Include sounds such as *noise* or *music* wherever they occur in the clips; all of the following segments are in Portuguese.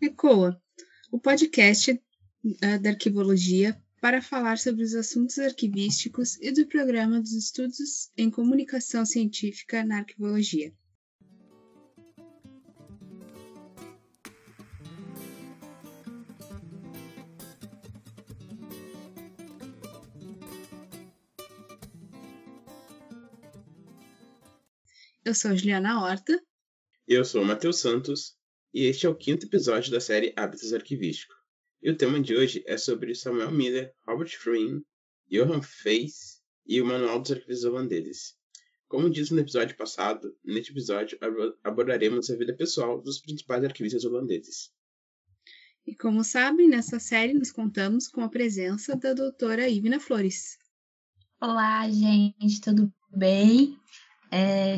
ECOA, o podcast uh, da arquivologia para falar sobre os assuntos arquivísticos e do programa dos estudos em comunicação científica na arquivologia. Eu sou Juliana Horta. Eu sou Matheus Santos. E este é o quinto episódio da série Hábitos Arquivísticos. E o tema de hoje é sobre Samuel Miller, Robert Freeman, Johan Feis e o Manual dos Arquivistas Holandeses. Como disse no episódio passado, neste episódio abordaremos a vida pessoal dos principais arquivistas holandeses. E como sabem, nessa série nos contamos com a presença da doutora Ivna Flores. Olá, gente, tudo bem? É,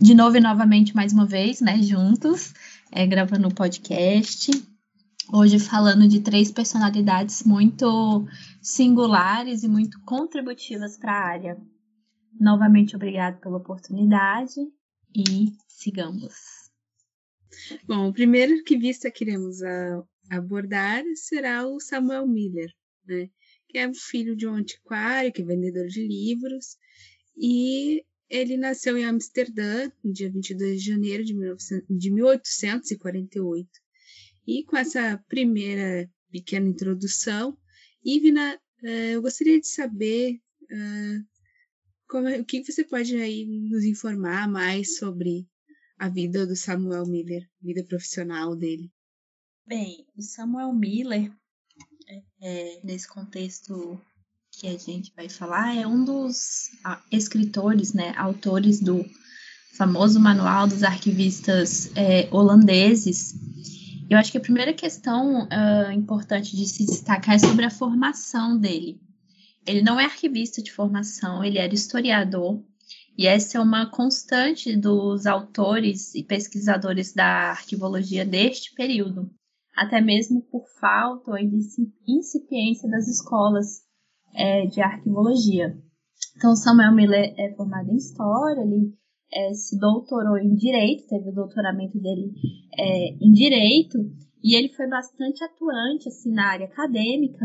de novo e novamente, mais uma vez, né, juntos, é, gravando o podcast. Hoje falando de três personalidades muito singulares e muito contributivas para a área. Novamente, obrigado pela oportunidade e sigamos. Bom, o primeiro que iremos a, abordar será o Samuel Miller, né? que é filho de um antiquário, que é vendedor de livros, e ele nasceu em Amsterdã, no dia 22 de janeiro de, 1900, de 1848. E com essa primeira pequena introdução, Ivna, uh, eu gostaria de saber uh, como, o que você pode aí nos informar mais sobre a vida do Samuel Miller, vida profissional dele. Bem, o Samuel Miller, é, é nesse contexto que a gente vai falar é um dos escritores, né, autores do famoso Manual dos Arquivistas é, Holandeses. Eu acho que a primeira questão uh, importante de se destacar é sobre a formação dele. Ele não é arquivista de formação, ele era historiador, e essa é uma constante dos autores e pesquisadores da arquivologia deste período, até mesmo por falta ou incipiência das escolas é, de arquivologia. Então, Samuel Miller é formado em História, ele é, se doutorou em Direito, teve o doutoramento dele é, em Direito, e ele foi bastante atuante assim, na área acadêmica,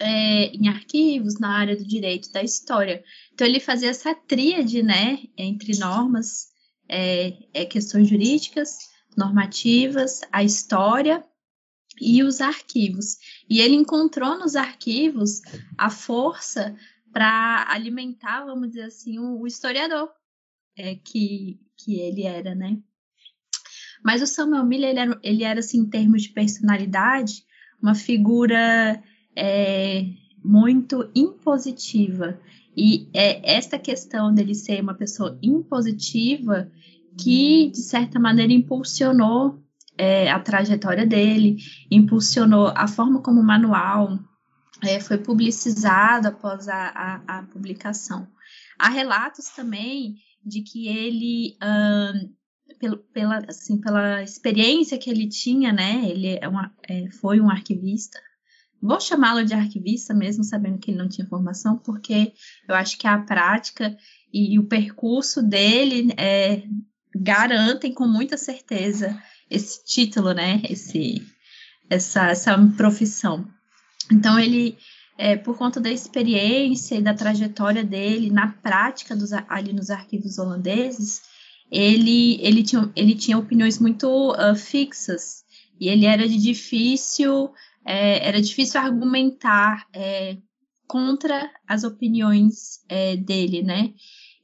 é, em arquivos, na área do direito da história. Então, ele fazia essa tríade né, entre normas, é, é, questões jurídicas, normativas, a história e os arquivos. E ele encontrou nos arquivos a força para alimentar, vamos dizer assim, o, o historiador é, que, que ele era, né? Mas o Samuel Miller, ele era, ele era assim, em termos de personalidade, uma figura é, muito impositiva. E é esta questão dele ser uma pessoa impositiva que, de certa maneira, impulsionou é, a trajetória dele, impulsionou a forma como o manual é, foi publicizado após a, a, a, publicação. Há relatos também de que ele, pelo, pela, assim, pela experiência que ele tinha, né, ele é uma, é, foi um arquivista, vou chamá-lo de arquivista mesmo, sabendo que ele não tinha formação, porque eu acho que a prática e o percurso dele é, garantem com muita certeza esse título, né? Esse, essa, essa profissão. Então, ele, é, por conta da experiência e da trajetória dele na prática dos, ali nos arquivos holandeses, ele, ele, tinha, ele tinha opiniões muito uh, fixas e ele era de difícil, é, era difícil argumentar é, contra as opiniões é, dele, né?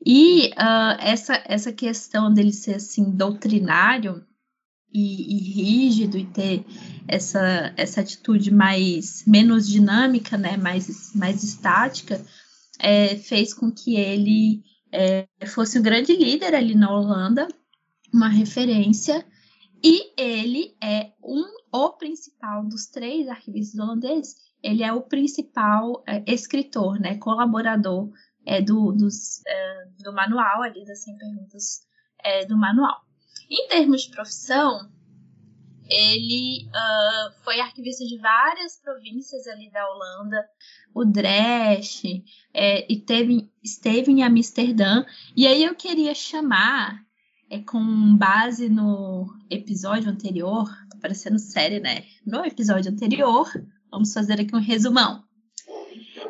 E uh, essa, essa questão dele ser assim doutrinário e, e, rígido e ter essa, essa atitude mais menos dinâmica, né, mais, mais estática, é, fez com que ele é, fosse um grande líder ali na Holanda, uma referência, e ele é um o principal dos três arquivistas holandeses, ele é o principal é, escritor, né, colaborador é, do, dos, é, do manual ali das 100 perguntas é, do manual. Em termos de profissão, ele uh, foi arquivista de várias províncias ali da Holanda, o Dresch, é, e teve, esteve em Amsterdã. E aí eu queria chamar é com base no episódio anterior, tá parecendo série, né? No episódio anterior, vamos fazer aqui um resumão.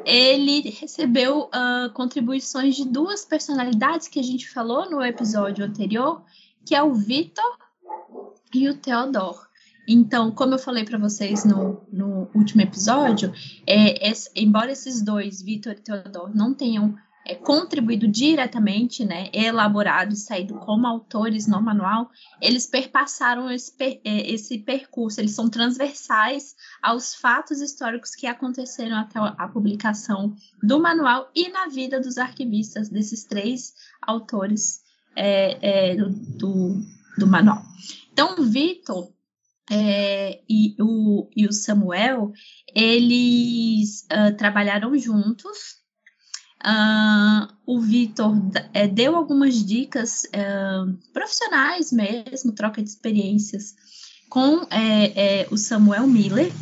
Ele recebeu uh, contribuições de duas personalidades que a gente falou no episódio anterior, que é o Vitor e o Theodore. Então, como eu falei para vocês no, no último episódio, é, é, embora esses dois, Vitor e Theodore, não tenham é, contribuído diretamente, né, elaborado e saído como autores no manual, eles perpassaram esse, é, esse percurso, eles são transversais aos fatos históricos que aconteceram até a publicação do manual e na vida dos arquivistas desses três autores é, é, do, do, do, manual. Então, o Vitor é, e, o, e o Samuel, eles uh, trabalharam juntos Uh, o Vitor é, deu algumas dicas uh, profissionais mesmo, troca de experiências com é, é, o Samuel Miller.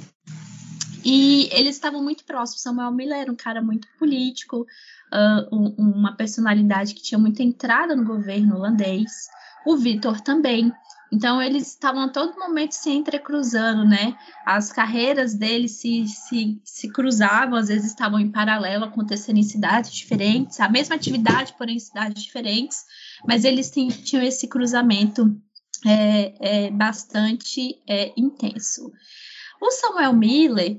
E eles estavam muito próximos. Samuel Miller era um cara muito político, uh, um, uma personalidade que tinha muita entrada no governo holandês. O Vitor também. Então, eles estavam a todo momento se entrecruzando, né? As carreiras deles se, se, se cruzavam, às vezes estavam em paralelo, acontecendo em cidades diferentes, a mesma atividade, porém em cidades diferentes, mas eles tinham esse cruzamento é, é, bastante é, intenso. O Samuel Miller,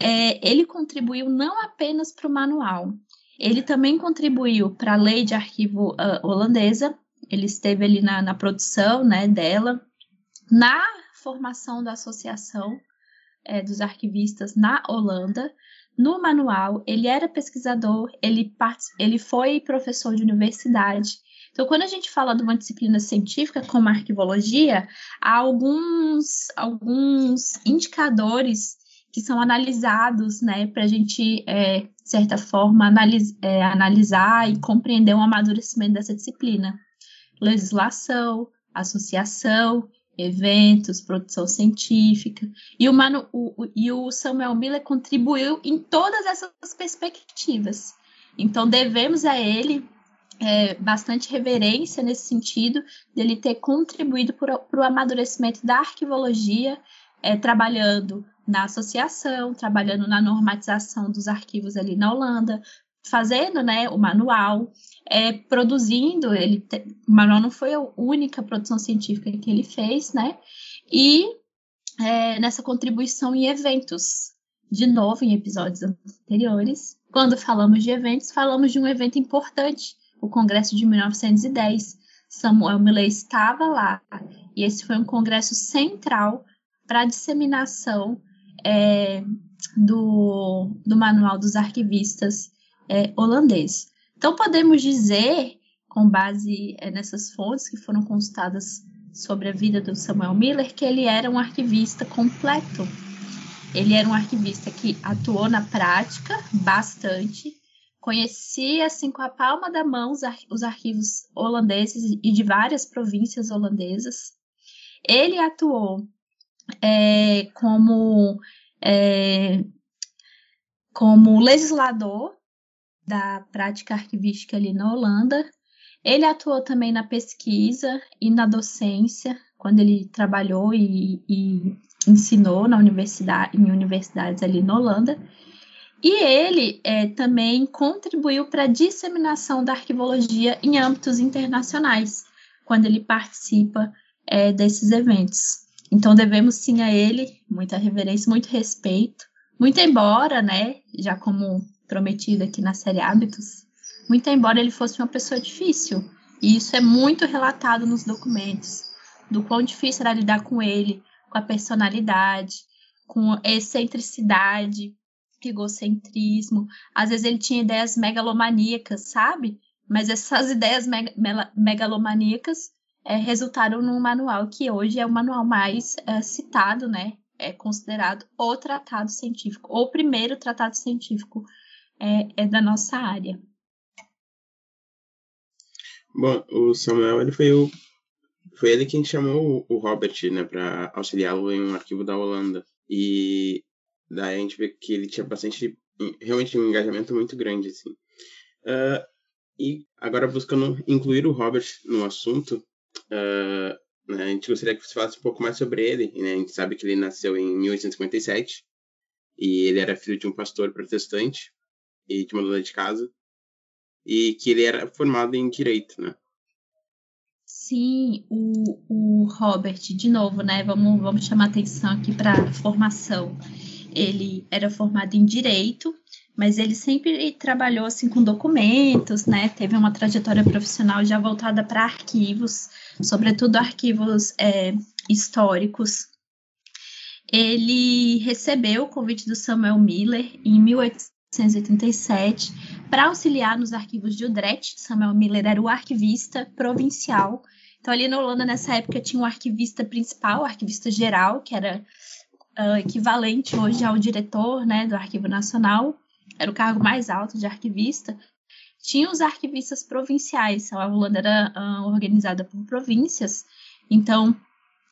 é, ele contribuiu não apenas para o manual, ele também contribuiu para a lei de arquivo uh, holandesa, ele esteve ali na, na produção né, dela, na formação da associação é, dos arquivistas na Holanda. No manual, ele era pesquisador, ele, ele foi professor de universidade. Então, quando a gente fala de uma disciplina científica como a arquivologia, há alguns, alguns indicadores que são analisados, né, para a gente, é, de certa forma, analis, é, analisar e compreender o amadurecimento dessa disciplina legislação, associação, eventos, produção científica. E o, Manu, o, e o Samuel Miller contribuiu em todas essas perspectivas. Então, devemos a ele é, bastante reverência nesse sentido, dele ter contribuído para o amadurecimento da arquivologia, é, trabalhando na associação, trabalhando na normatização dos arquivos ali na Holanda, fazendo né, o manual, é, produzindo, ele te, o manual não foi a única produção científica que ele fez, né? E é, nessa contribuição em eventos, de novo em episódios anteriores. Quando falamos de eventos, falamos de um evento importante, o Congresso de 1910. Samuel Milley estava lá, e esse foi um congresso central para a disseminação é, do, do Manual dos Arquivistas é, holandês. Então, podemos dizer, com base é, nessas fontes que foram consultadas sobre a vida do Samuel Miller, que ele era um arquivista completo. Ele era um arquivista que atuou na prática bastante, conhecia assim com a palma da mão os, os arquivos holandeses e de várias províncias holandesas. Ele atuou é, como, é, como legislador da prática arquivística ali na Holanda. Ele atuou também na pesquisa e na docência, quando ele trabalhou e, e ensinou na universidade, em universidades ali na Holanda. E ele é, também contribuiu para a disseminação da arquivologia em âmbitos internacionais, quando ele participa é, desses eventos. Então devemos sim a ele muita reverência, muito respeito, muito embora, né, já como prometido aqui na série Hábitos, muito embora ele fosse uma pessoa difícil, e isso é muito relatado nos documentos, do quão difícil era lidar com ele, com a personalidade, com a excentricidade, egocentrismo. Às vezes ele tinha ideias megalomaníacas, sabe? Mas essas *laughs* ideias meg megalomaníacas é, resultaram num manual que hoje é o manual mais é, citado, né? É considerado o tratado científico, o primeiro tratado científico é, é da nossa área. Bom, o Samuel ele foi o foi ele quem chamou o Robert, né, para auxiliá-lo em um arquivo da Holanda. E daí a gente vê que ele tinha bastante, realmente um engajamento muito grande, assim. Uh, e agora buscando incluir o Robert no assunto, Uh, né, a gente gostaria que você falasse um pouco mais sobre ele. Né? A gente sabe que ele nasceu em 1857 e ele era filho de um pastor protestante e de uma dona de casa e que ele era formado em direito, né? Sim, o, o Robert, de novo, né? Vamos, vamos chamar atenção aqui para a formação. Ele era formado em direito, mas ele sempre trabalhou assim com documentos, né? Teve uma trajetória profissional já voltada para arquivos, sobretudo arquivos é, históricos. Ele recebeu o convite do Samuel Miller em 1887 para auxiliar nos arquivos de Utrecht. Samuel Miller era o arquivista provincial. Então, ali na Holanda, nessa época, tinha um arquivista principal, o arquivista geral, que era uh, equivalente hoje ao diretor né, do Arquivo Nacional, era o cargo mais alto de arquivista. Tinha os arquivistas provinciais, a Holanda era uh, organizada por províncias, então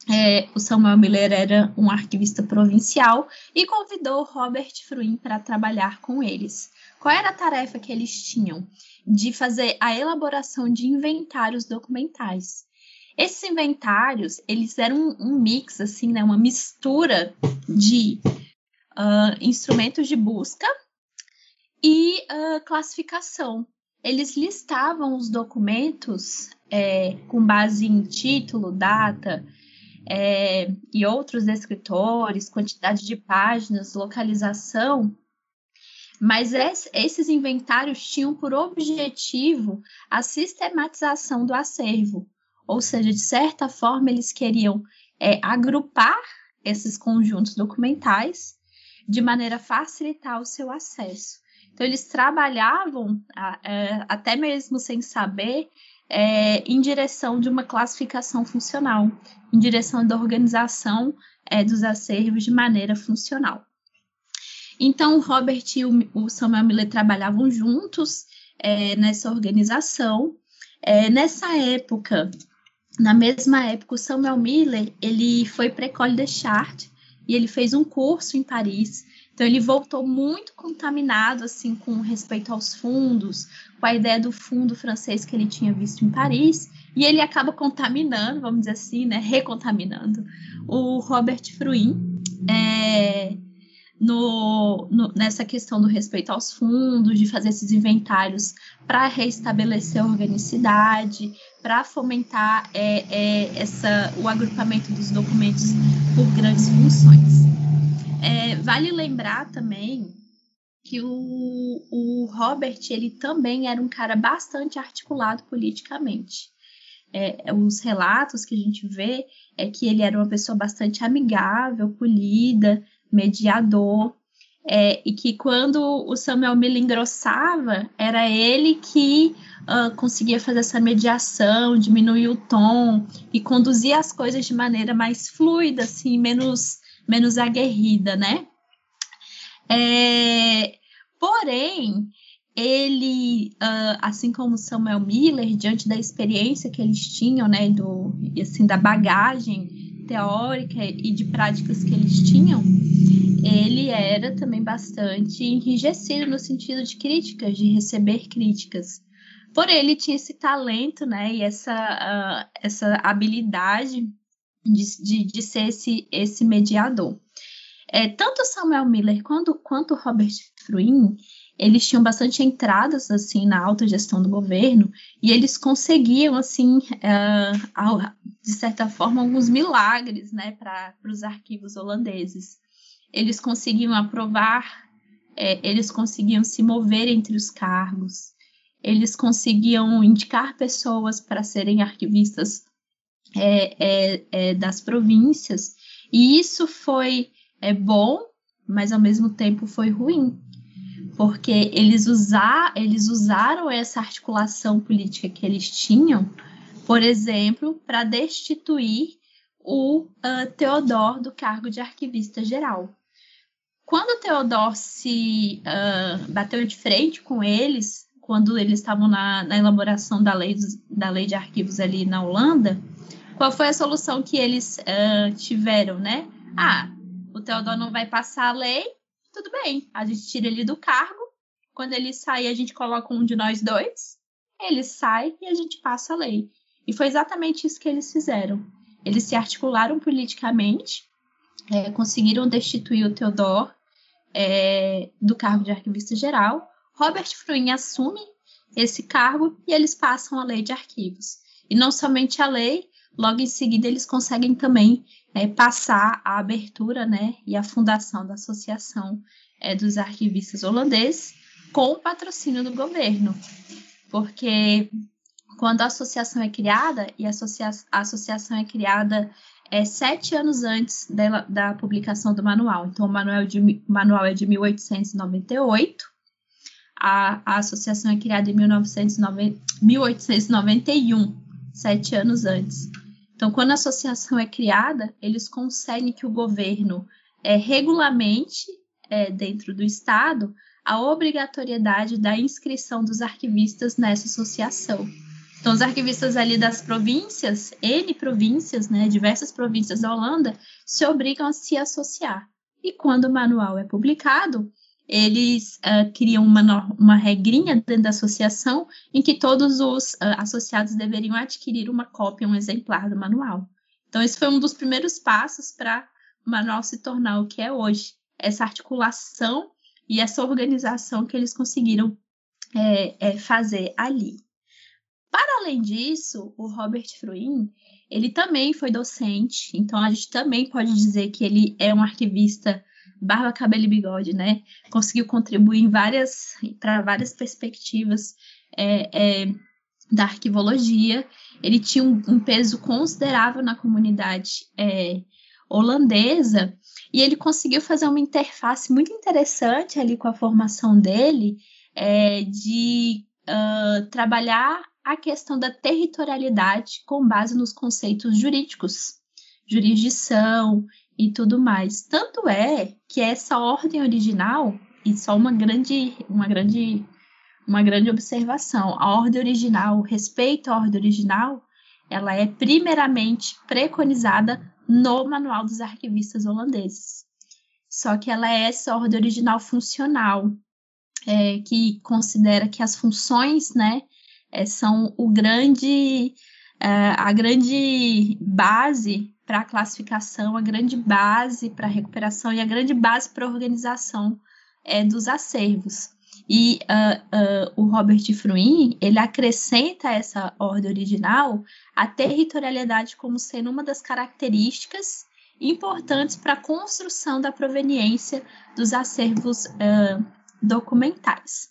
é, o Samuel Miller era um arquivista provincial e convidou Robert Fruin para trabalhar com eles. Qual era a tarefa que eles tinham? De fazer a elaboração de inventários documentais. Esses inventários, eles eram um, mix, assim, né, uma mistura de uh, instrumentos de busca e uh, classificação. Eles listavam os documentos é, com base em título, data é, e outros descritores, quantidade de páginas, localização, mas esses inventários tinham por objetivo a sistematização do acervo, ou seja, de certa forma eles queriam é, agrupar esses conjuntos documentais de maneira a facilitar o seu acesso. Então, eles trabalhavam, é, até mesmo sem saber, é, em direção de uma classificação funcional, em direção da organização é, dos acervos de maneira funcional. Então, o Robert e o, Samuel Miller trabalhavam juntos é, nessa organização. É, nessa época, na mesma época, o Samuel Miller ele foi para École des e ele fez um curso em Paris. Então, ele voltou muito contaminado assim com respeito aos fundos, com a ideia do fundo francês que ele tinha visto em Paris. E ele acaba contaminando, vamos dizer assim, né, recontaminando o Robert Fruin. É, no, no, nessa questão do respeito aos fundos, de fazer esses inventários para restabelecer a organicidade, para fomentar é, é, essa, o agrupamento dos documentos por grandes funções. É, vale lembrar também que o, o Robert ele também era um cara bastante articulado politicamente. É, os relatos que a gente vê é que ele era uma pessoa bastante amigável, polida, mediador, é, e que quando o Samuel Miller engrossava, era ele que uh, conseguia fazer essa mediação, diminuir o tom e conduzir as coisas de maneira mais fluida, assim, menos, menos aguerrida, né? É, porém, ele, uh, assim como Samuel Miller, diante da experiência que eles tinham, né, do, assim, da bagagem teórica e de práticas que eles tinham, ele era também bastante enrijecido no sentido de críticas, de receber críticas. Porém, ele tinha esse talento, né, e essa, uh, essa habilidade de, de, de, ser esse, esse mediador. É, tanto Samuel Miller quanto, quanto Robert Fruin, eles tinham bastante entradas assim na alta gestão do governo e eles conseguiam assim uh, de certa forma alguns milagres né para os arquivos holandeses eles conseguiam aprovar é, eles conseguiam se mover entre os cargos eles conseguiam indicar pessoas para serem arquivistas é, é, é das províncias e isso foi é, bom mas ao mesmo tempo foi ruim porque eles, usar, eles usaram essa articulação política que eles tinham, por exemplo, para destituir o uh, Teodoro do cargo de arquivista geral. Quando o Teodoro se uh, bateu de frente com eles, quando eles estavam na, na elaboração da lei, da lei de arquivos ali na Holanda, qual foi a solução que eles uh, tiveram, né? Ah, o Teodoro não vai passar a lei, tudo bem, a gente tira ele do cargo. Quando ele sai, a gente coloca um de nós dois. Ele sai e a gente passa a lei. E foi exatamente isso que eles fizeram. Eles se articularam politicamente, é, conseguiram destituir o Theodore é, do cargo de arquivista geral. Robert Fruin assume esse cargo e eles passam a lei de arquivos. E não somente a lei, logo em seguida eles conseguem também é, passar a abertura né, e a fundação da Associação é, dos Arquivistas Holandeses com o patrocínio do governo. Porque quando a associação é criada, e a, associa a associação é criada é, sete anos antes da, da publicação do manual. Então, o manual, de, manual é de 1898, a, a associação é criada em 1990, 1891, sete anos antes. Então, quando a associação é criada, eles conseguem que o governo é, regulamente, é, dentro do Estado, a obrigatoriedade da inscrição dos arquivistas nessa associação. Então, os arquivistas ali das províncias, N províncias, né, diversas províncias da Holanda, se obrigam a se associar. E quando o manual é publicado, eles uh, criam uma, uma regrinha dentro da associação em que todos os uh, associados deveriam adquirir uma cópia, um exemplar do manual. Então, esse foi um dos primeiros passos para o manual se tornar o que é hoje. Essa articulação e essa organização que eles conseguiram é, é, fazer ali. Para além disso, o Robert Fruin, ele também foi docente, então a gente também pode dizer que ele é um arquivista barba, cabelo e bigode, né? Conseguiu contribuir em várias para várias perspectivas é, é, da arquivologia. Ele tinha um, um, peso considerável na comunidade é, holandesa e ele conseguiu fazer uma interface muito interessante ali com a formação dele é, de uh, trabalhar a questão da territorialidade com base nos conceitos jurídicos, jurisdição e tudo mais. Tanto é que essa ordem original, e só uma grande, uma grande, uma grande observação, a ordem original, respeito à ordem original, ela é primeiramente preconizada no Manual dos Arquivistas Holandeses. Só que ela é essa ordem original funcional, é, que considera que as funções, né, é, são o grande, é, a grande base para a classificação, a grande base para a recuperação e a grande base para a organização é, dos acervos. E uh, uh, o Robert Fruin, ele acrescenta essa ordem original a territorialidade como sendo uma das características importantes para a construção da proveniência dos acervos uh, documentais.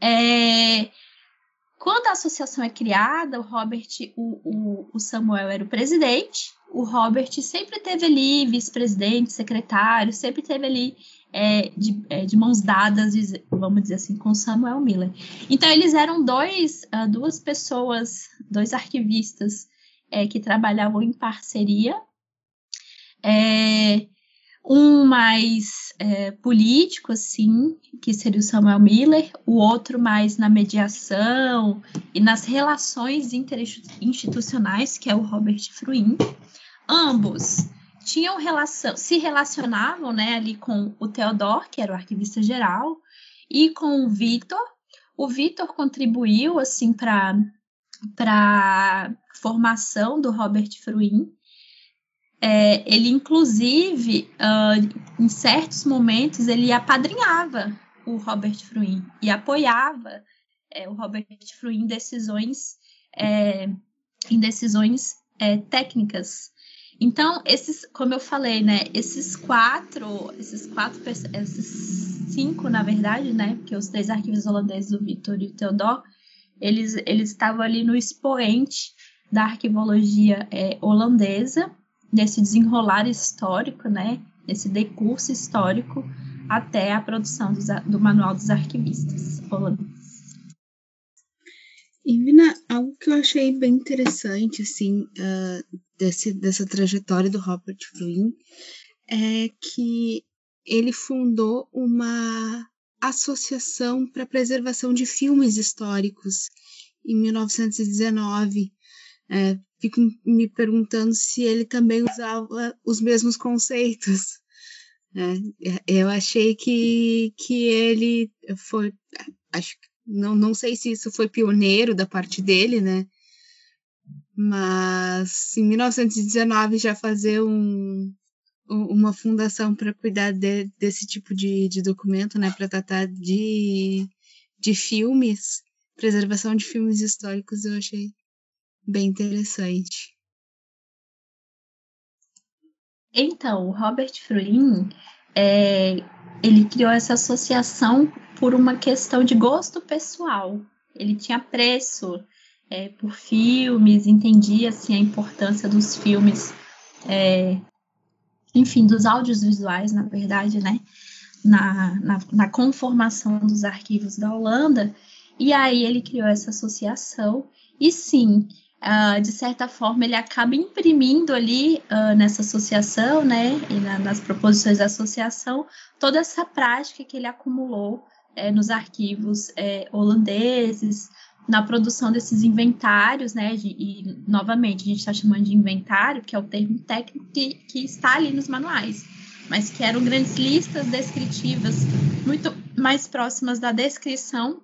É, quando a associação é criada, o Robert, o, o, o Samuel era o presidente, o Robert sempre teve ali vice-presidente, secretário, sempre teve ali é, de, é, de, mãos dadas, vamos dizer assim, com Samuel Miller. Então, eles eram dois, uh, duas pessoas, dois arquivistas é, que trabalhavam em parceria. É, um mais é, político, assim, que seria o Samuel Miller, o outro mais na mediação e nas relações interinstitucionais, que é o Robert Fruin. Ambos tinham relação, se relacionavam, né, ali com o Theodor, que era o arquivista geral, e com o Vitor. O Vitor contribuiu, assim, para para formação do Robert Fruin, é, ele, inclusive, uh, em certos momentos, ele apadrinhava o Robert Fruin e apoiava é, o Robert Fruin em decisões, é, em decisões é, técnicas. Então, esses, como eu falei, né, esses quatro, esses quatro, esses cinco, na verdade, né, porque os três arquivos holandeses, o Victor e o Theodor, eles, eles estavam ali no expoente da arquivologia é, holandesa, nesse desenrolar histórico, né, esse decurso histórico até a produção do, Manual dos Arquivistas holandeses. E, Vina, algo que eu achei bem interessante, assim, uh, desse, dessa trajetória do Robert Fruin é que ele fundou uma associação para preservação de filmes históricos em 1919, é, fico me perguntando se ele também usava os mesmos conceitos. Né? Eu achei que, que ele foi, acho não, não sei se isso foi pioneiro da parte dele, né? Mas em 1919 já fazer um, uma fundação para cuidar de, desse tipo de, de documento, né, para tratar de, de filmes, preservação de filmes históricos, eu achei bem interessante. Então, o Robert Fruin, é, ele criou essa associação por uma questão de gosto pessoal. Ele tinha preço é, por filmes, entendia assim, a importância dos filmes, é, enfim, dos áudios visuais, na verdade, né? Na, na, na, conformação dos arquivos da Holanda, e aí ele criou essa associação, e sim, uh, de certa forma, ele acaba imprimindo ali uh, nessa associação, né, e na, nas proposições da associação, toda essa prática que ele acumulou é, nos arquivos é, holandeses, na produção desses inventários, né? E novamente a gente está chamando de inventário, que é o termo técnico que, que está ali nos manuais, mas que eram grandes listas descritivas muito mais próximas da descrição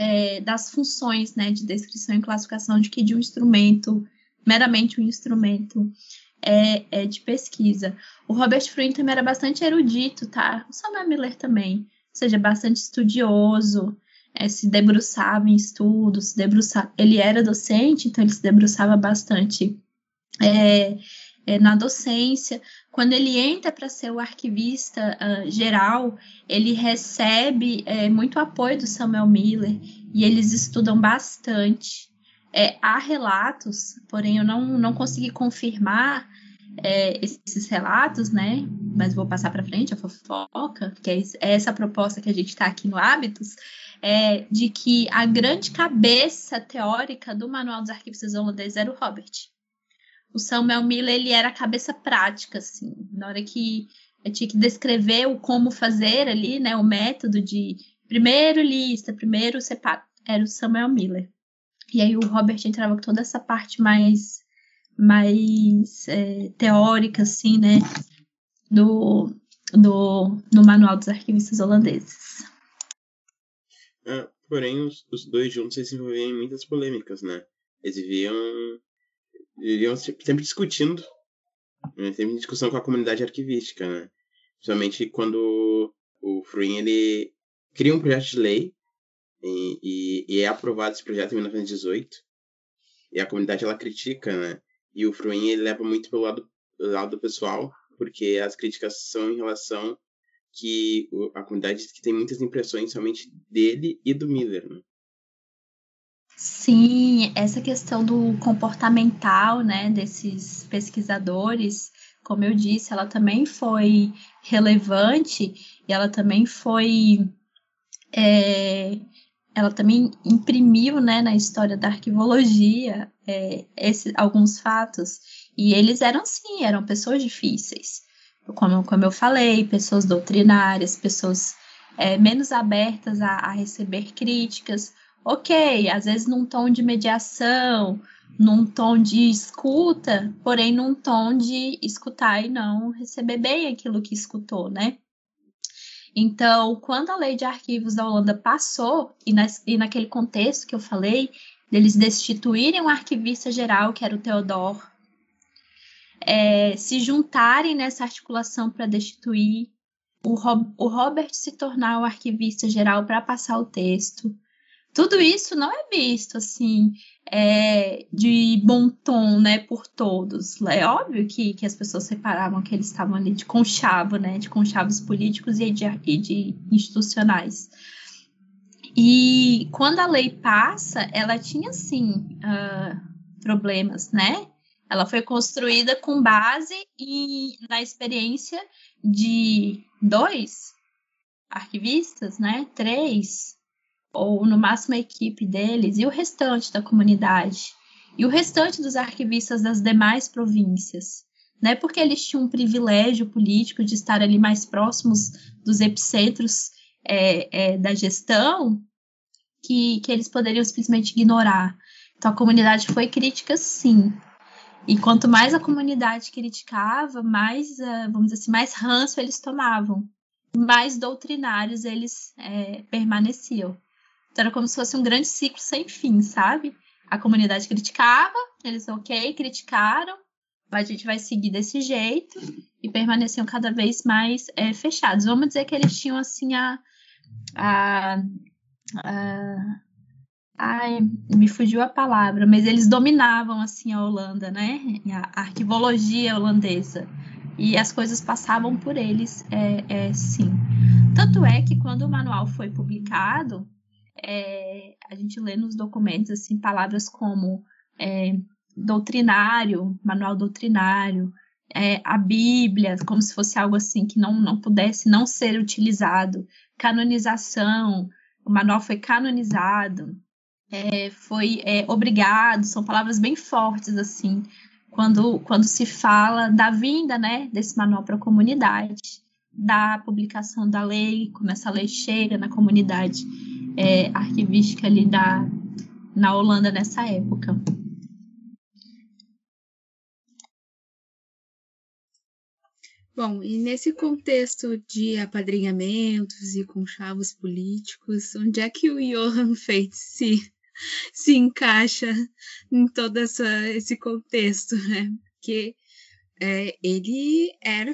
é, das funções, né? De descrição e classificação de que de um instrumento meramente um instrumento é, é de pesquisa. O Robert Fruin também era bastante erudito, tá? O Samuel Miller também, ou seja, bastante estudioso é, se debruçava em estudos, se debruçava, ele era docente, então ele se debruçava bastante é, é, na docência. Quando ele entra para ser o arquivista uh, geral, ele recebe é, muito apoio do Samuel Miller e eles estudam bastante. É, há relatos, porém eu não, não consegui confirmar é, esses relatos, né? Mas vou passar para frente a fofoca, que é essa proposta que a gente está aqui no Hábitos, é, de que a grande cabeça teórica do Manual dos Arquivos Holandeses era o Robert. O Samuel Miller ele era a cabeça prática, assim, na hora que eu tinha que descrever o como fazer ali, né, o método de primeiro lista, primeiro separa, era o Samuel Miller. E aí o Robert entrava com toda essa parte mais, mais é, teórica, assim, né, do, do, do Manual dos Arquivistas Holandeses. É, porém, os, os, dois juntos se envolviam em muitas polêmicas, né? Eles viviam, viviam sempre discutindo, né? sempre em discussão com a comunidade arquivística, né? Principalmente quando o Fruin, ele cria um projeto de lei e, e, e, é aprovado esse projeto em 1918 e a comunidade ela critica, né? E o Fruin ele leva muito pelo lado, lado pessoal, porque as críticas são em relação que a comunidade diz que tem muitas impressões somente dele e do Miller, né? Sim, essa questão do comportamental, né, desses pesquisadores, como eu disse, ela também foi relevante e ela também foi, é, ela também imprimiu, né, na história da arquivologia é, esse, alguns fatos e eles eram sim, eram pessoas difíceis como, como eu falei, pessoas doutrinárias, pessoas é, menos abertas a, a receber críticas. Ok, às vezes num tom de mediação, num tom de escuta, porém num tom de escutar e não receber bem aquilo que escutou, né? Então, quando a lei de arquivos da Holanda passou, e, nas, e naquele contexto que eu falei, deles destituírem o arquivista geral, que era o Theodor é, se juntarem nessa articulação para destituir, o, Rob, o Robert se tornar o arquivista geral para passar o texto. Tudo isso não é visto assim é, de bom tom, né, por todos. É óbvio que, que as pessoas separavam que eles estavam ali de conchavo, né, de conchavos políticos e de, e de institucionais. E quando a lei passa, ela tinha sim uh, problemas, né? Ela foi construída com base em, na experiência de dois arquivistas, né? Três, ou no máximo a equipe deles, e o restante da comunidade, e o restante dos arquivistas das demais províncias. Não é porque eles tinham um privilégio político de estar ali mais próximos dos epicentros é, é, da gestão que, que eles poderiam simplesmente ignorar. Então a comunidade foi crítica, sim, e quanto mais a comunidade criticava, mais, uh, vamos dizer assim, mais ranço eles tomavam, mais doutrinários eles é, permaneciam. Então era como se fosse um grande ciclo sem fim, sabe? A comunidade criticava, eles, ok, criticaram, a gente vai seguir desse jeito e permaneciam cada vez mais é, fechados. Vamos dizer que eles tinham assim a, a, a ai, me fugiu a palavra, mas eles dominavam assim a Holanda, né? A arquivologia holandesa e as coisas passavam por eles, é, é, sim. Tanto é que quando o manual foi publicado, é, a gente lê nos documentos assim palavras como é, doutrinário, manual doutrinário, é, a Bíblia, como se fosse algo assim que não, não pudesse não ser utilizado, canonização, o manual foi canonizado, é, foi é, obrigado, são palavras bem fortes assim, quando, quando se fala da vinda né, desse manual para a comunidade, da publicação da lei, como essa lei chega na comunidade é, arquivística ali da, na Holanda nessa época. Bom, e nesse contexto de apadrinhamentos e conchavos políticos, onde é que o Johann Feitz se, se encaixa em todo essa, esse contexto, né? Porque é, ele, era,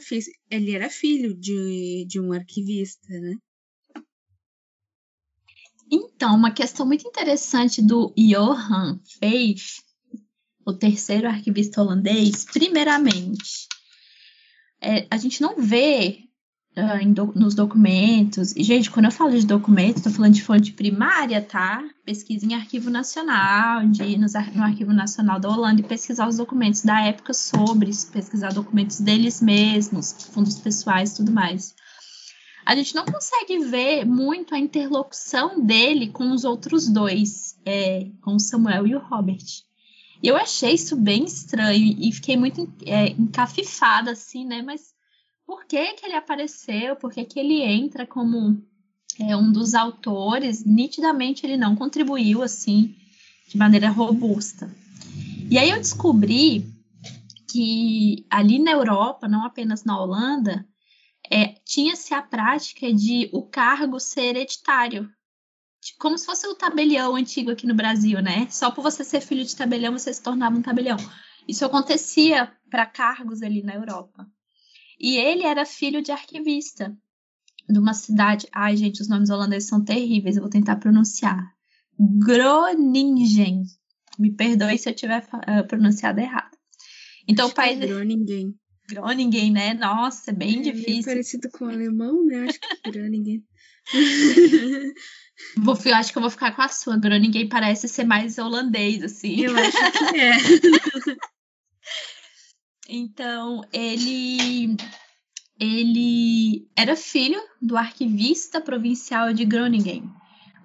ele era filho de, de um arquivista, né? Então, uma questão muito interessante do Johann Feitz, o terceiro arquivista holandês, primeiramente, é, a gente não vê uh, do, nos documentos. E, gente, quando eu falo de documento, estou falando de fonte primária, tá? Pesquisa em arquivo nacional, de ir no, no Arquivo Nacional da Holanda e pesquisar os documentos da época sobre pesquisar documentos deles mesmos, fundos pessoais e tudo mais. A gente não consegue ver muito a interlocução dele com os outros dois, é, com o Samuel e o Robert. Eu achei isso bem estranho e fiquei muito é, encafifada, assim, né? Mas por que que ele apareceu? Por que que ele entra como é, um dos autores? Nitidamente ele não contribuiu, assim, de maneira robusta. E aí eu descobri que ali na Europa, não apenas na Holanda, é, tinha-se a prática de o cargo ser hereditário como se fosse o tabelião antigo aqui no Brasil, né? Só por você ser filho de tabelião, você se tornava um tabelião. Isso acontecia para cargos ali na Europa. E ele era filho de arquivista de uma cidade. Ai, gente, os nomes holandeses são terríveis, eu vou tentar pronunciar. Groningen. Me perdoe se eu tiver uh, pronunciado errado. Então, Acho o pai. É Groningen. Groningen, né? Nossa, é bem é, difícil. É parecido com o alemão, né? Acho que é Groningen. *laughs* Vou, eu acho que eu vou ficar com a sua. Groningen parece ser mais holandês, assim. Eu acho que *laughs* é. então, ele ele era filho do arquivista provincial de Groningen.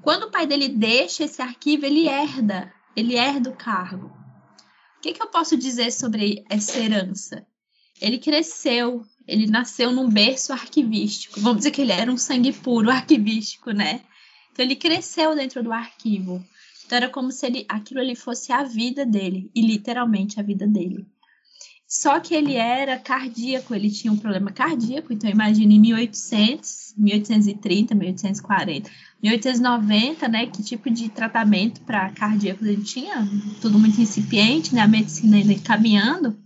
Quando o pai dele deixa esse arquivo, ele herda, ele herda o cargo. O que, que eu posso dizer sobre essa herança? Ele cresceu, ele nasceu num berço arquivístico. Vamos dizer que ele era um sangue puro arquivístico, né? Então ele cresceu dentro do arquivo. Então era como se ele, aquilo ali fosse a vida dele, e literalmente a vida dele. Só que ele era cardíaco, ele tinha um problema cardíaco, então imagine em 1800, 1830, 1840, 1890, né, que tipo de tratamento para cardíacos ele tinha? Tudo muito incipiente, né, a medicina ainda caminhando.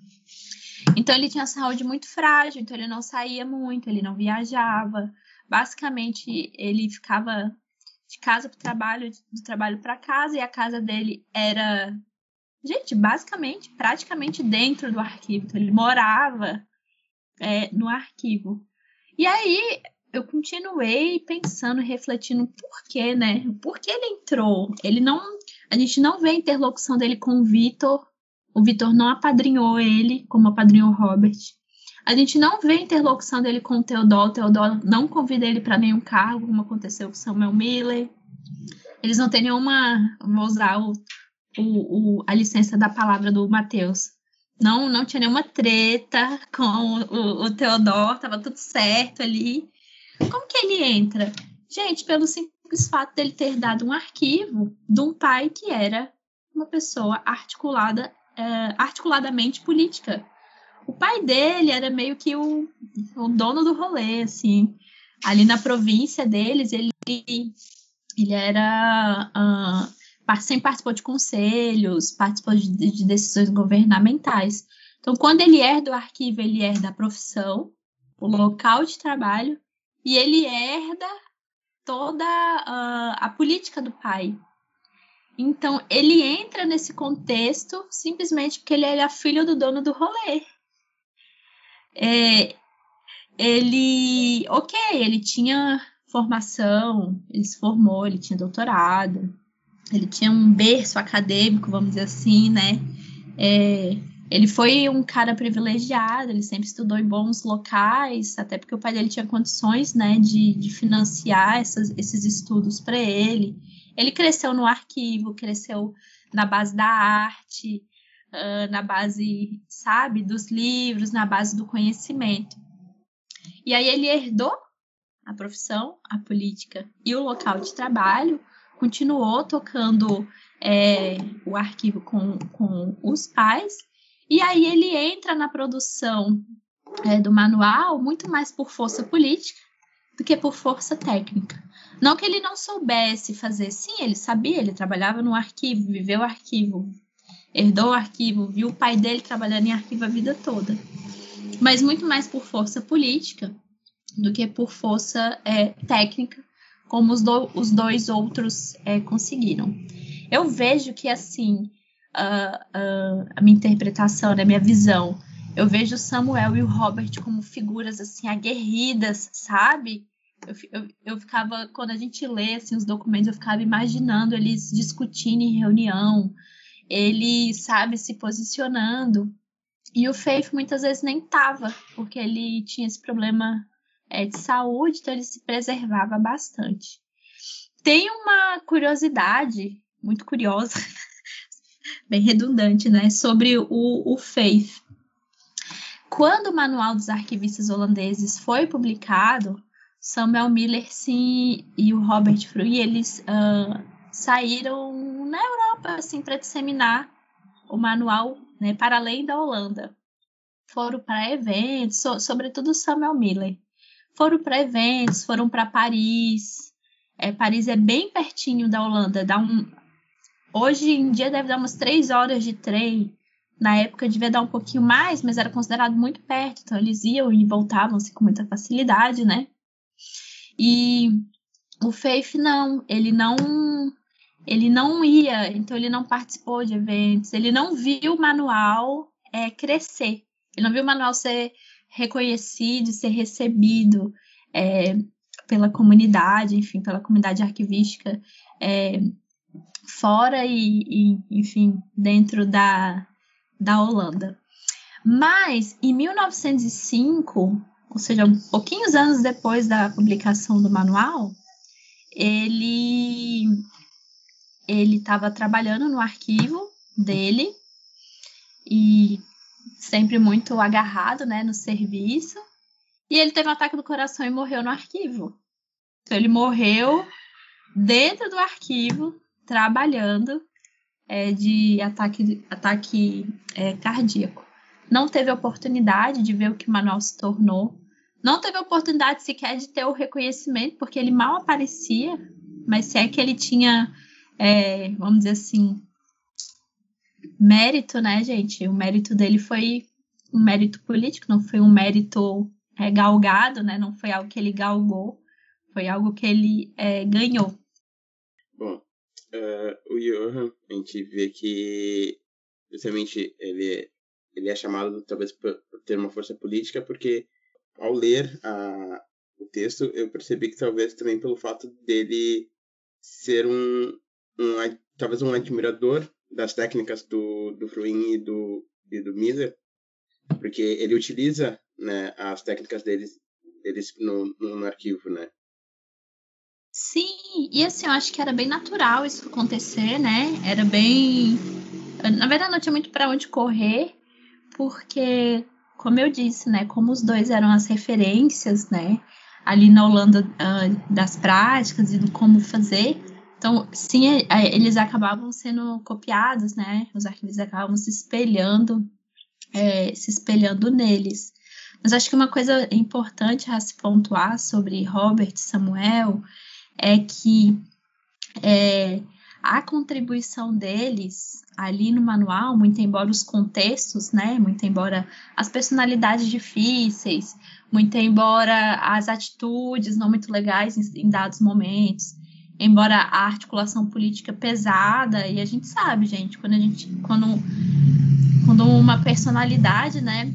Então ele tinha saúde muito frágil, então ele não saía muito, ele não viajava. Basicamente, ele ficava de casa para o trabalho, do trabalho para casa, e a casa dele era, gente, basicamente, praticamente dentro do arquivo. Então, ele morava é, no arquivo. E aí eu continuei pensando, refletindo por quê, né? Por que ele entrou? Ele não. A gente não vê a interlocução dele com o Vitor. O Vitor não apadrinhou ele, como apadrinhou o Robert. A gente não vê interlocução dele com o Teodoro. O Teodoro não convida ele para nenhum cargo, como aconteceu com Samuel Miller. Eles não têm nenhuma. Vou usar o, o, o, a licença da palavra do Mateus. Não, não tinha nenhuma treta com o, o, o Teodoro, tava tudo certo ali. Como que ele entra? Gente, pelo simples fato dele ter dado um arquivo de um pai que era uma pessoa articulada, é, articuladamente política. O pai dele era meio que o, o dono do rolê, assim. Ali na província deles, ele, ele era uh, sempre participou de conselhos, participou de, de decisões governamentais. Então, quando ele herda o arquivo, ele herda a profissão, o local de trabalho, e ele herda toda uh, a política do pai. Então, ele entra nesse contexto simplesmente porque ele é filho do dono do rolê. É, ele, ok, ele tinha formação, ele se formou, ele tinha doutorado, ele tinha um berço acadêmico, vamos dizer assim, né? É, ele foi um cara privilegiado, ele sempre estudou em bons locais, até porque o pai dele tinha condições, né, de, de financiar essas, esses estudos para ele. Ele cresceu no arquivo, cresceu na base da arte, uh, na base, sabe, dos livros, na base do conhecimento. E aí ele herdou a profissão, a política e o local de trabalho, continuou tocando é, o arquivo com, com os pais, e aí ele entra na produção é, do manual muito mais por força política do que por força técnica. Não que ele não soubesse fazer, sim, ele sabia, ele trabalhava no arquivo, viveu o arquivo, herdou o arquivo, viu o pai dele trabalhando em arquivo a vida toda. Mas muito mais por força política do que por força é, técnica, como os, do, os dois outros é, conseguiram. Eu vejo que, assim, a, a, a minha interpretação, a né, minha visão, eu vejo o Samuel e o Robert como figuras, assim, aguerridas, sabe? Eu, eu, eu, ficava, quando a gente lê assim, os documentos, eu ficava imaginando eles discutindo em reunião, ele, sabe, se posicionando. E o Faith muitas vezes nem tava, porque ele tinha esse problema é, de saúde, então ele se preservava bastante. Tem uma curiosidade muito curiosa, *laughs* bem redundante, né, sobre o, o Faith. Quando o Manual dos Arquivistas Holandeses foi publicado, Samuel Miller sim, e o Robert Fruy, eles uh, saíram na Europa assim para disseminar o manual né, para além da Holanda. Foram para eventos, so, sobretudo Samuel Miller foram para eventos, foram para Paris. É, Paris é bem pertinho da Holanda, dá um. Hoje em dia deve dar umas três horas de trem. Na época devia dar um pouquinho mais, mas era considerado muito perto, então eles iam e voltavam assim, com muita facilidade, né? E o Faith não, ele não ele não ia, então ele não participou de eventos, ele não viu o manual é, crescer, ele não viu o manual ser reconhecido ser recebido é, pela comunidade, enfim, pela comunidade arquivística é, fora e, e, enfim, dentro da, da Holanda. Mas, em 1905, ou seja, pouquinhos anos depois da publicação do manual, ele ele estava trabalhando no arquivo dele e sempre muito agarrado, né, no serviço. E ele teve um ataque do coração e morreu no arquivo. Então ele morreu dentro do arquivo, trabalhando é, de ataque, ataque é, cardíaco. Não teve oportunidade de ver o que o manual se tornou. Não teve oportunidade sequer de ter o reconhecimento, porque ele mal aparecia, mas se é que ele tinha, é, vamos dizer assim, mérito, né, gente? O mérito dele foi um mérito político, não foi um mérito é, galgado, né? Não foi algo que ele galgou, foi algo que ele é, ganhou. Bom, uh, o Johan, a gente vê que justamente ele, ele é chamado talvez por, ter uma força política, porque ao ler a, o texto eu percebi que talvez também pelo fato dele ser um, um talvez um admirador das técnicas do, do Fruin e do, e do Miller, porque ele utiliza né, as técnicas deles, deles no, no arquivo, né? Sim, e assim, eu acho que era bem natural isso acontecer, né? Era bem. Na verdade, não tinha muito para onde correr, porque, como eu disse, né? Como os dois eram as referências, né? Ali na Holanda uh, das práticas e do como fazer, então, sim, é, é, eles acabavam sendo copiados, né? Os arquivos acabavam se espelhando, é, se espelhando neles. Mas acho que uma coisa importante a se pontuar sobre Robert Samuel é que é, a contribuição deles ali no manual, muito embora os contextos, né, muito embora as personalidades difíceis, muito embora as atitudes não muito legais em, em dados momentos, embora a articulação política pesada, e a gente sabe, gente, quando a gente quando quando uma personalidade, né,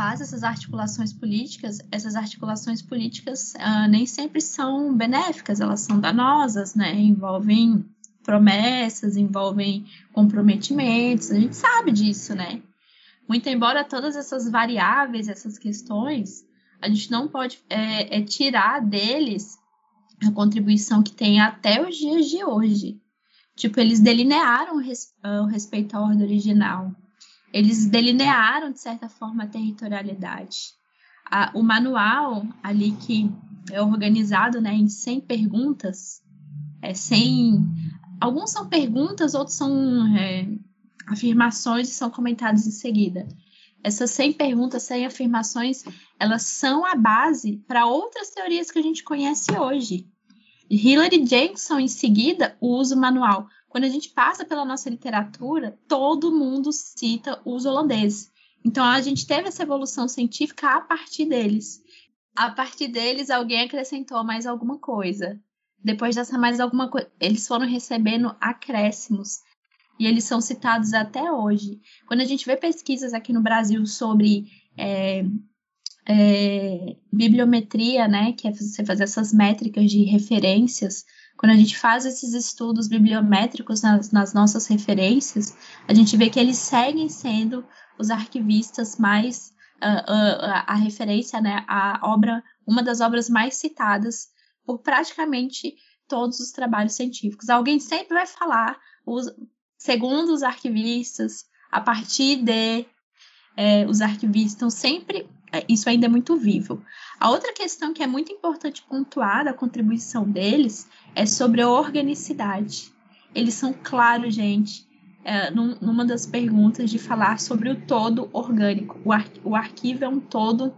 faz essas articulações políticas, essas articulações políticas uh, nem sempre são benéficas, elas são danosas, né, envolvem promessas, envolvem comprometimentos, a gente sabe disso, né? Muito embora todas essas variáveis, essas questões, a gente não pode é, é tirar deles a contribuição que tem até os dias de hoje. Tipo, eles delinearam o, o respeito à ordem original. Eles delinearam, de certa forma, a territorialidade. A, o manual ali que é organizado né, em 100 perguntas, é, 100 Alguns são perguntas, outros são é, afirmações e são comentados em seguida. Essas 100 perguntas, 100 afirmações, elas são a base para outras teorias que a gente conhece hoje. Hilary Jackson, em seguida, usa o manual. Quando a gente passa pela nossa literatura, todo mundo cita os holandeses. Então, a gente teve essa evolução científica a partir deles. A partir deles, alguém acrescentou mais alguma coisa. Depois dessa mais alguma coisa, eles foram recebendo acréscimos e eles são citados até hoje. Quando a gente vê pesquisas aqui no Brasil sobre é, é, bibliometria, né, que é você fazer essas métricas de referências, quando a gente faz esses estudos bibliométricos nas, nas nossas referências, a gente vê que eles seguem sendo os arquivistas mais uh, uh, a referência, né, a obra, uma das obras mais citadas por praticamente todos os trabalhos científicos. Alguém sempre vai falar, os, segundo os arquivistas, a partir de é, os arquivistas, então sempre isso ainda é muito vivo. A outra questão que é muito importante pontuar da contribuição deles é sobre a organicidade. Eles são claros, gente, é, num, numa das perguntas de falar sobre o todo orgânico. O, ar, o arquivo é um todo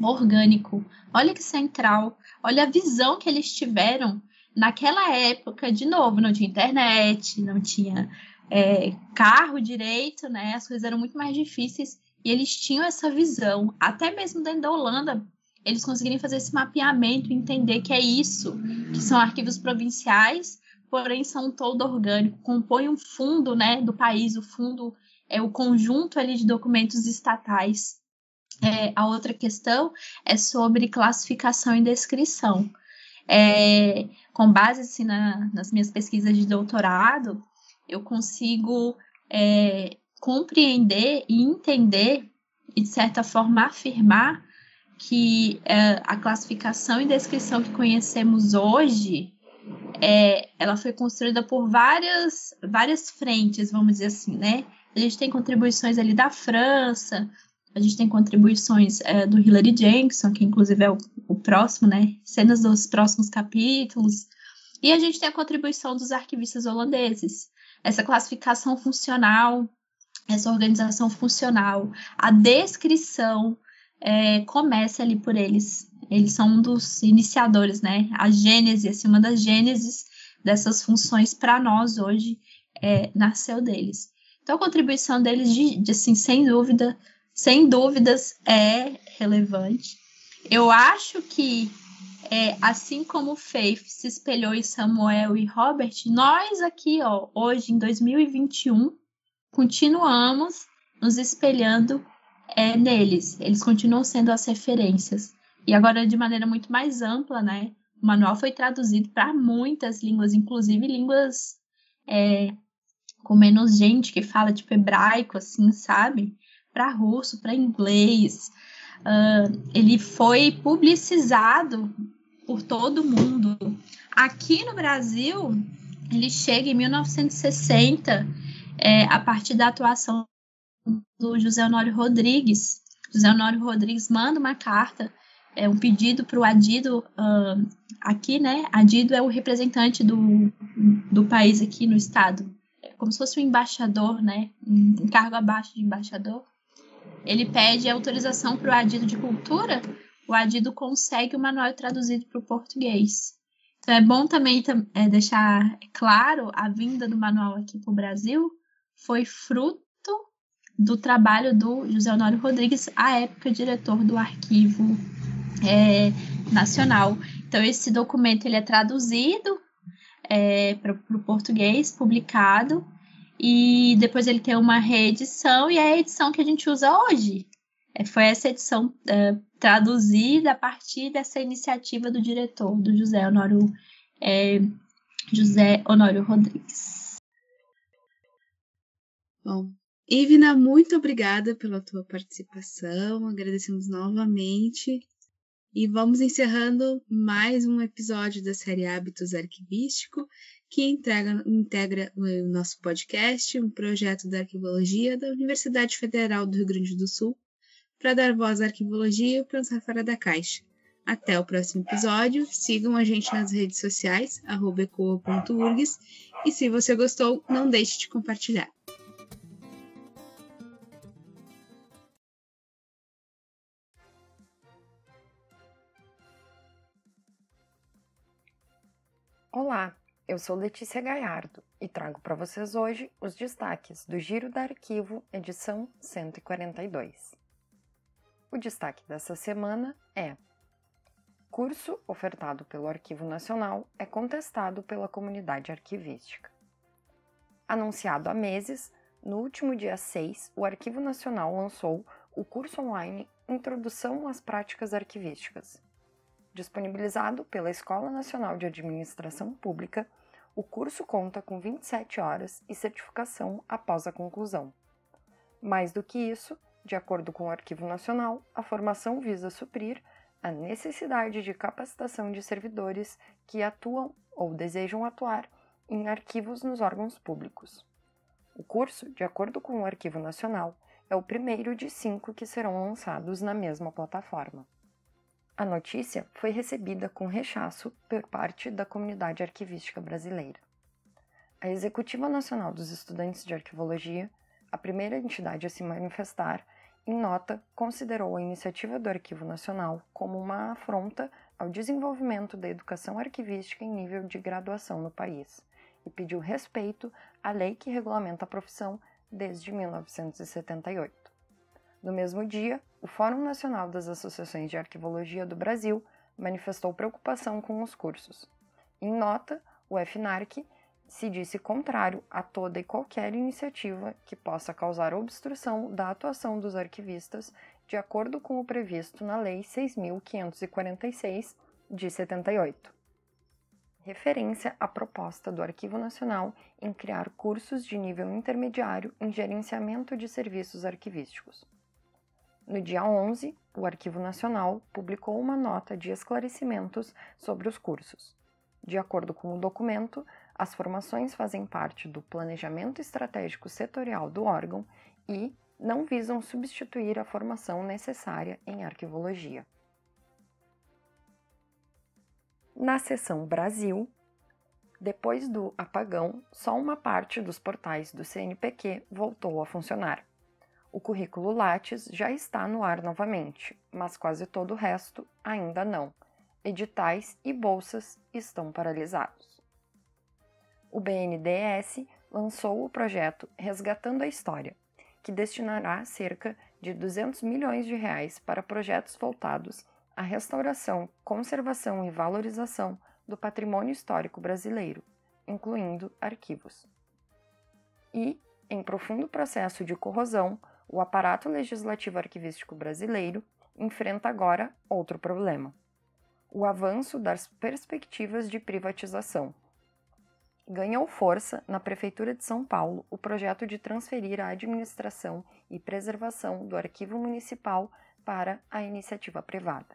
orgânico. Olha que central. Olha a visão que eles tiveram naquela época. De novo, não tinha internet, não tinha é, carro direito, né? As coisas eram muito mais difíceis e eles tinham essa visão. Até mesmo dentro da Holanda, eles conseguirem fazer esse mapeamento, entender que é isso, que são arquivos provinciais, porém são todo orgânico, compõem um fundo, né, do país, o fundo é o conjunto ali de documentos estatais é, a outra questão é sobre classificação e descrição. É, com base assim, na, nas minhas pesquisas de doutorado, eu consigo é, compreender e entender e, de certa forma, afirmar que é, a classificação e descrição que conhecemos hoje é, ela foi construída por várias, várias frentes, vamos dizer assim, né? A gente tem contribuições ali da França, a gente tem contribuições é, do Hilary Jackson, que inclusive é o, o, próximo, né? Cenas dos próximos capítulos. E a gente tem a contribuição dos arquivistas holandeses. Essa classificação funcional, essa organização funcional, a descrição é, começa ali por eles. Eles são um dos iniciadores, né? A gênese, assim, uma das gêneses dessas funções para nós hoje é, nasceu deles. Então, a contribuição deles, de, de, assim, sem dúvida, sem dúvidas é relevante. Eu acho que, é, assim como Faith se espelhou em Samuel e Robert, nós aqui, ó, hoje em 2021, continuamos nos espelhando é, neles. Eles continuam sendo as referências. E agora, de maneira muito mais ampla, né? O manual foi traduzido para muitas línguas, inclusive línguas é, com menos gente que fala, tipo hebraico, assim, sabe? para russo, para inglês. Uh, ele foi publicizado por todo mundo. Aqui no Brasil, ele chega em 1960, é, a partir da atuação do José Honório Rodrigues. José Honório Rodrigues manda uma carta, é, um pedido para o Adido, uh, aqui, né? Adido é o representante do, do país aqui no estado, é como se fosse um embaixador, né? Um cargo abaixo de embaixador ele pede autorização para o Adido de Cultura, o Adido consegue o manual traduzido para o português. Então é bom também é, deixar claro a vinda do manual aqui para o Brasil foi fruto do trabalho do José Honório Rodrigues, à época diretor do Arquivo é, Nacional. Então esse documento ele é traduzido é, para o português, publicado, e depois ele tem uma reedição, e é a edição que a gente usa hoje. É, foi essa edição é, traduzida a partir dessa iniciativa do diretor, do José Honório, é, José Honório Rodrigues. Bom, Ivna, muito obrigada pela tua participação, agradecemos novamente. E vamos encerrando mais um episódio da série Hábitos Arquivístico, que entrega, integra o nosso podcast, um projeto da arquivologia da Universidade Federal do Rio Grande do Sul, para dar voz à arquivologia e pensar fora da caixa. Até o próximo episódio. Sigam a gente nas redes sociais, ecoa.urgs. E se você gostou, não deixe de compartilhar. Olá, eu sou Letícia Gaiardo e trago para vocês hoje os destaques do Giro da Arquivo, edição 142. O destaque dessa semana é: Curso ofertado pelo Arquivo Nacional é contestado pela comunidade arquivística. Anunciado há meses, no último dia 6, o Arquivo Nacional lançou o curso online Introdução às Práticas Arquivísticas, Disponibilizado pela Escola Nacional de Administração Pública, o curso conta com 27 horas e certificação após a conclusão. Mais do que isso, de acordo com o Arquivo Nacional, a formação visa suprir a necessidade de capacitação de servidores que atuam ou desejam atuar em arquivos nos órgãos públicos. O curso, de acordo com o Arquivo Nacional, é o primeiro de cinco que serão lançados na mesma plataforma. A notícia foi recebida com rechaço por parte da comunidade arquivística brasileira. A Executiva Nacional dos Estudantes de Arquivologia, a primeira entidade a se manifestar, em nota, considerou a iniciativa do Arquivo Nacional como uma afronta ao desenvolvimento da educação arquivística em nível de graduação no país e pediu respeito à lei que regulamenta a profissão desde 1978. No mesmo dia, o Fórum Nacional das Associações de Arquivologia do Brasil manifestou preocupação com os cursos. Em nota, o FNARC se disse contrário a toda e qualquer iniciativa que possa causar obstrução da atuação dos arquivistas, de acordo com o previsto na Lei 6.546 de 78. Referência à proposta do Arquivo Nacional em criar cursos de nível intermediário em gerenciamento de serviços arquivísticos. No dia 11, o Arquivo Nacional publicou uma nota de esclarecimentos sobre os cursos. De acordo com o documento, as formações fazem parte do planejamento estratégico setorial do órgão e não visam substituir a formação necessária em arquivologia. Na seção Brasil, depois do apagão, só uma parte dos portais do CNPq voltou a funcionar. O currículo Lattes já está no ar novamente, mas quase todo o resto ainda não. Editais e bolsas estão paralisados. O BNDES lançou o projeto Resgatando a História, que destinará cerca de 200 milhões de reais para projetos voltados à restauração, conservação e valorização do patrimônio histórico brasileiro, incluindo arquivos. E, em profundo processo de corrosão, o aparato legislativo arquivístico brasileiro enfrenta agora outro problema: o avanço das perspectivas de privatização. Ganhou força na Prefeitura de São Paulo o projeto de transferir a administração e preservação do arquivo municipal para a iniciativa privada.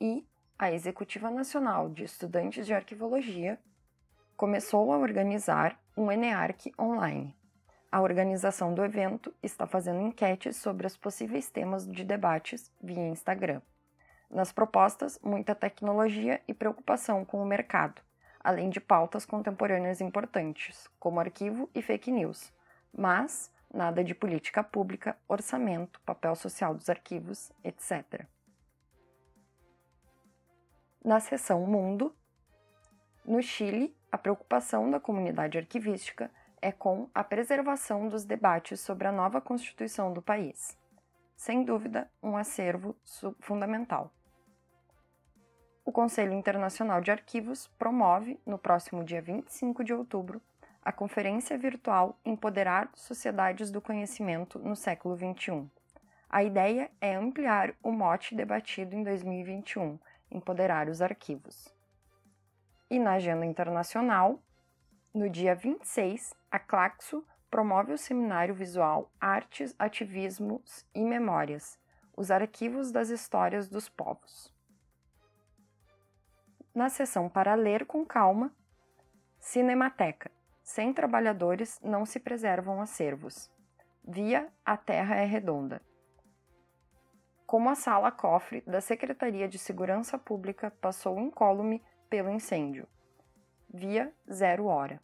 E a Executiva Nacional de Estudantes de Arquivologia começou a organizar um ENEARC online a organização do evento está fazendo enquetes sobre os possíveis temas de debates via Instagram. Nas propostas, muita tecnologia e preocupação com o mercado, além de pautas contemporâneas importantes, como arquivo e fake news, mas nada de política pública, orçamento, papel social dos arquivos, etc. Na seção Mundo, no Chile, a preocupação da comunidade arquivística é com a preservação dos debates sobre a nova Constituição do país. Sem dúvida, um acervo fundamental. O Conselho Internacional de Arquivos promove, no próximo dia 25 de outubro, a conferência virtual Empoderar Sociedades do Conhecimento no século XXI. A ideia é ampliar o mote debatido em 2021, empoderar os arquivos. E na agenda internacional, no dia 26, a Claxo promove o seminário visual Artes, Ativismos e Memórias Os Arquivos das Histórias dos Povos. Na sessão para ler com calma, Cinemateca. Sem trabalhadores não se preservam acervos. Via A Terra é Redonda. Como a sala cofre da Secretaria de Segurança Pública passou incólume pelo incêndio. Via Zero Hora.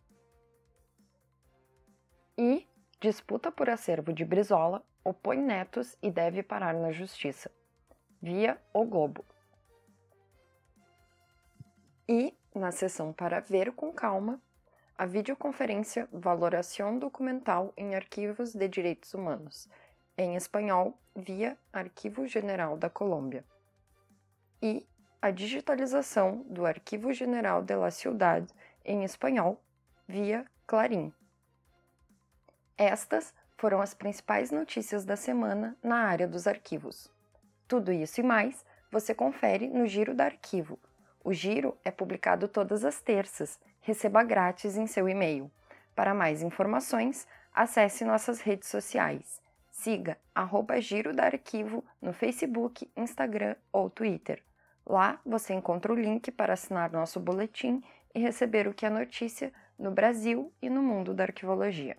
E disputa por acervo de Brizola opõe netos e deve parar na justiça. Via O Globo. E, na sessão para ver com calma, a videoconferência Valoração Documental em Arquivos de Direitos Humanos, em espanhol, via Arquivo General da Colômbia. E a digitalização do Arquivo General de la Ciudad, em espanhol, via Clarim. Estas foram as principais notícias da semana na área dos arquivos. Tudo isso e mais você confere no Giro da Arquivo. O Giro é publicado todas as terças. Receba grátis em seu e-mail. Para mais informações, acesse nossas redes sociais. Siga arroba Giro da Arquivo no Facebook, Instagram ou Twitter. Lá você encontra o link para assinar nosso boletim e receber o que é notícia no Brasil e no mundo da arquivologia.